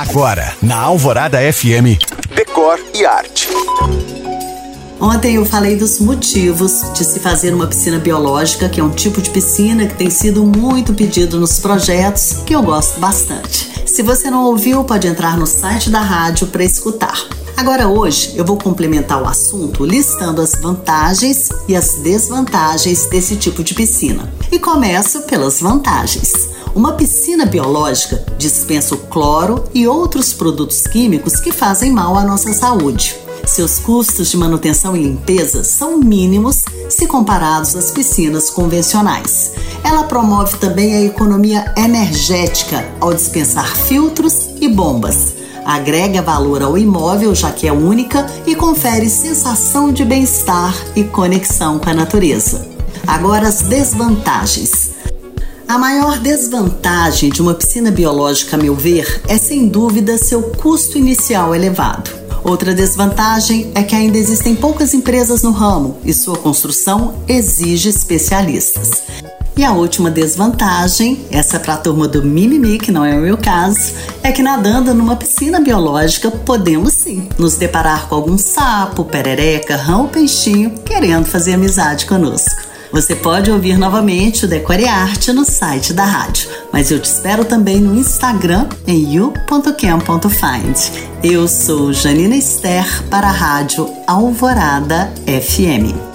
Agora, na Alvorada FM, Decor e Arte. Ontem eu falei dos motivos de se fazer uma piscina biológica, que é um tipo de piscina que tem sido muito pedido nos projetos, que eu gosto bastante. Se você não ouviu, pode entrar no site da rádio para escutar. Agora, hoje, eu vou complementar o assunto listando as vantagens e as desvantagens desse tipo de piscina. E começo pelas vantagens. Uma piscina biológica dispensa o cloro e outros produtos químicos que fazem mal à nossa saúde. Seus custos de manutenção e limpeza são mínimos se comparados às piscinas convencionais. Ela promove também a economia energética ao dispensar filtros e bombas. Agrega valor ao imóvel, já que é única, e confere sensação de bem-estar e conexão com a natureza. Agora, as desvantagens. A maior desvantagem de uma piscina biológica, a meu ver, é sem dúvida seu custo inicial elevado. Outra desvantagem é que ainda existem poucas empresas no ramo e sua construção exige especialistas. E a última desvantagem, essa é para a turma do mimimi, que não é o meu caso, é que nadando numa piscina biológica podemos sim nos deparar com algum sapo, perereca, rã ou peixinho querendo fazer amizade conosco. Você pode ouvir novamente o Decore Arte no site da rádio, mas eu te espero também no Instagram em you.cam.find. Eu sou Janina Esther para a rádio Alvorada FM.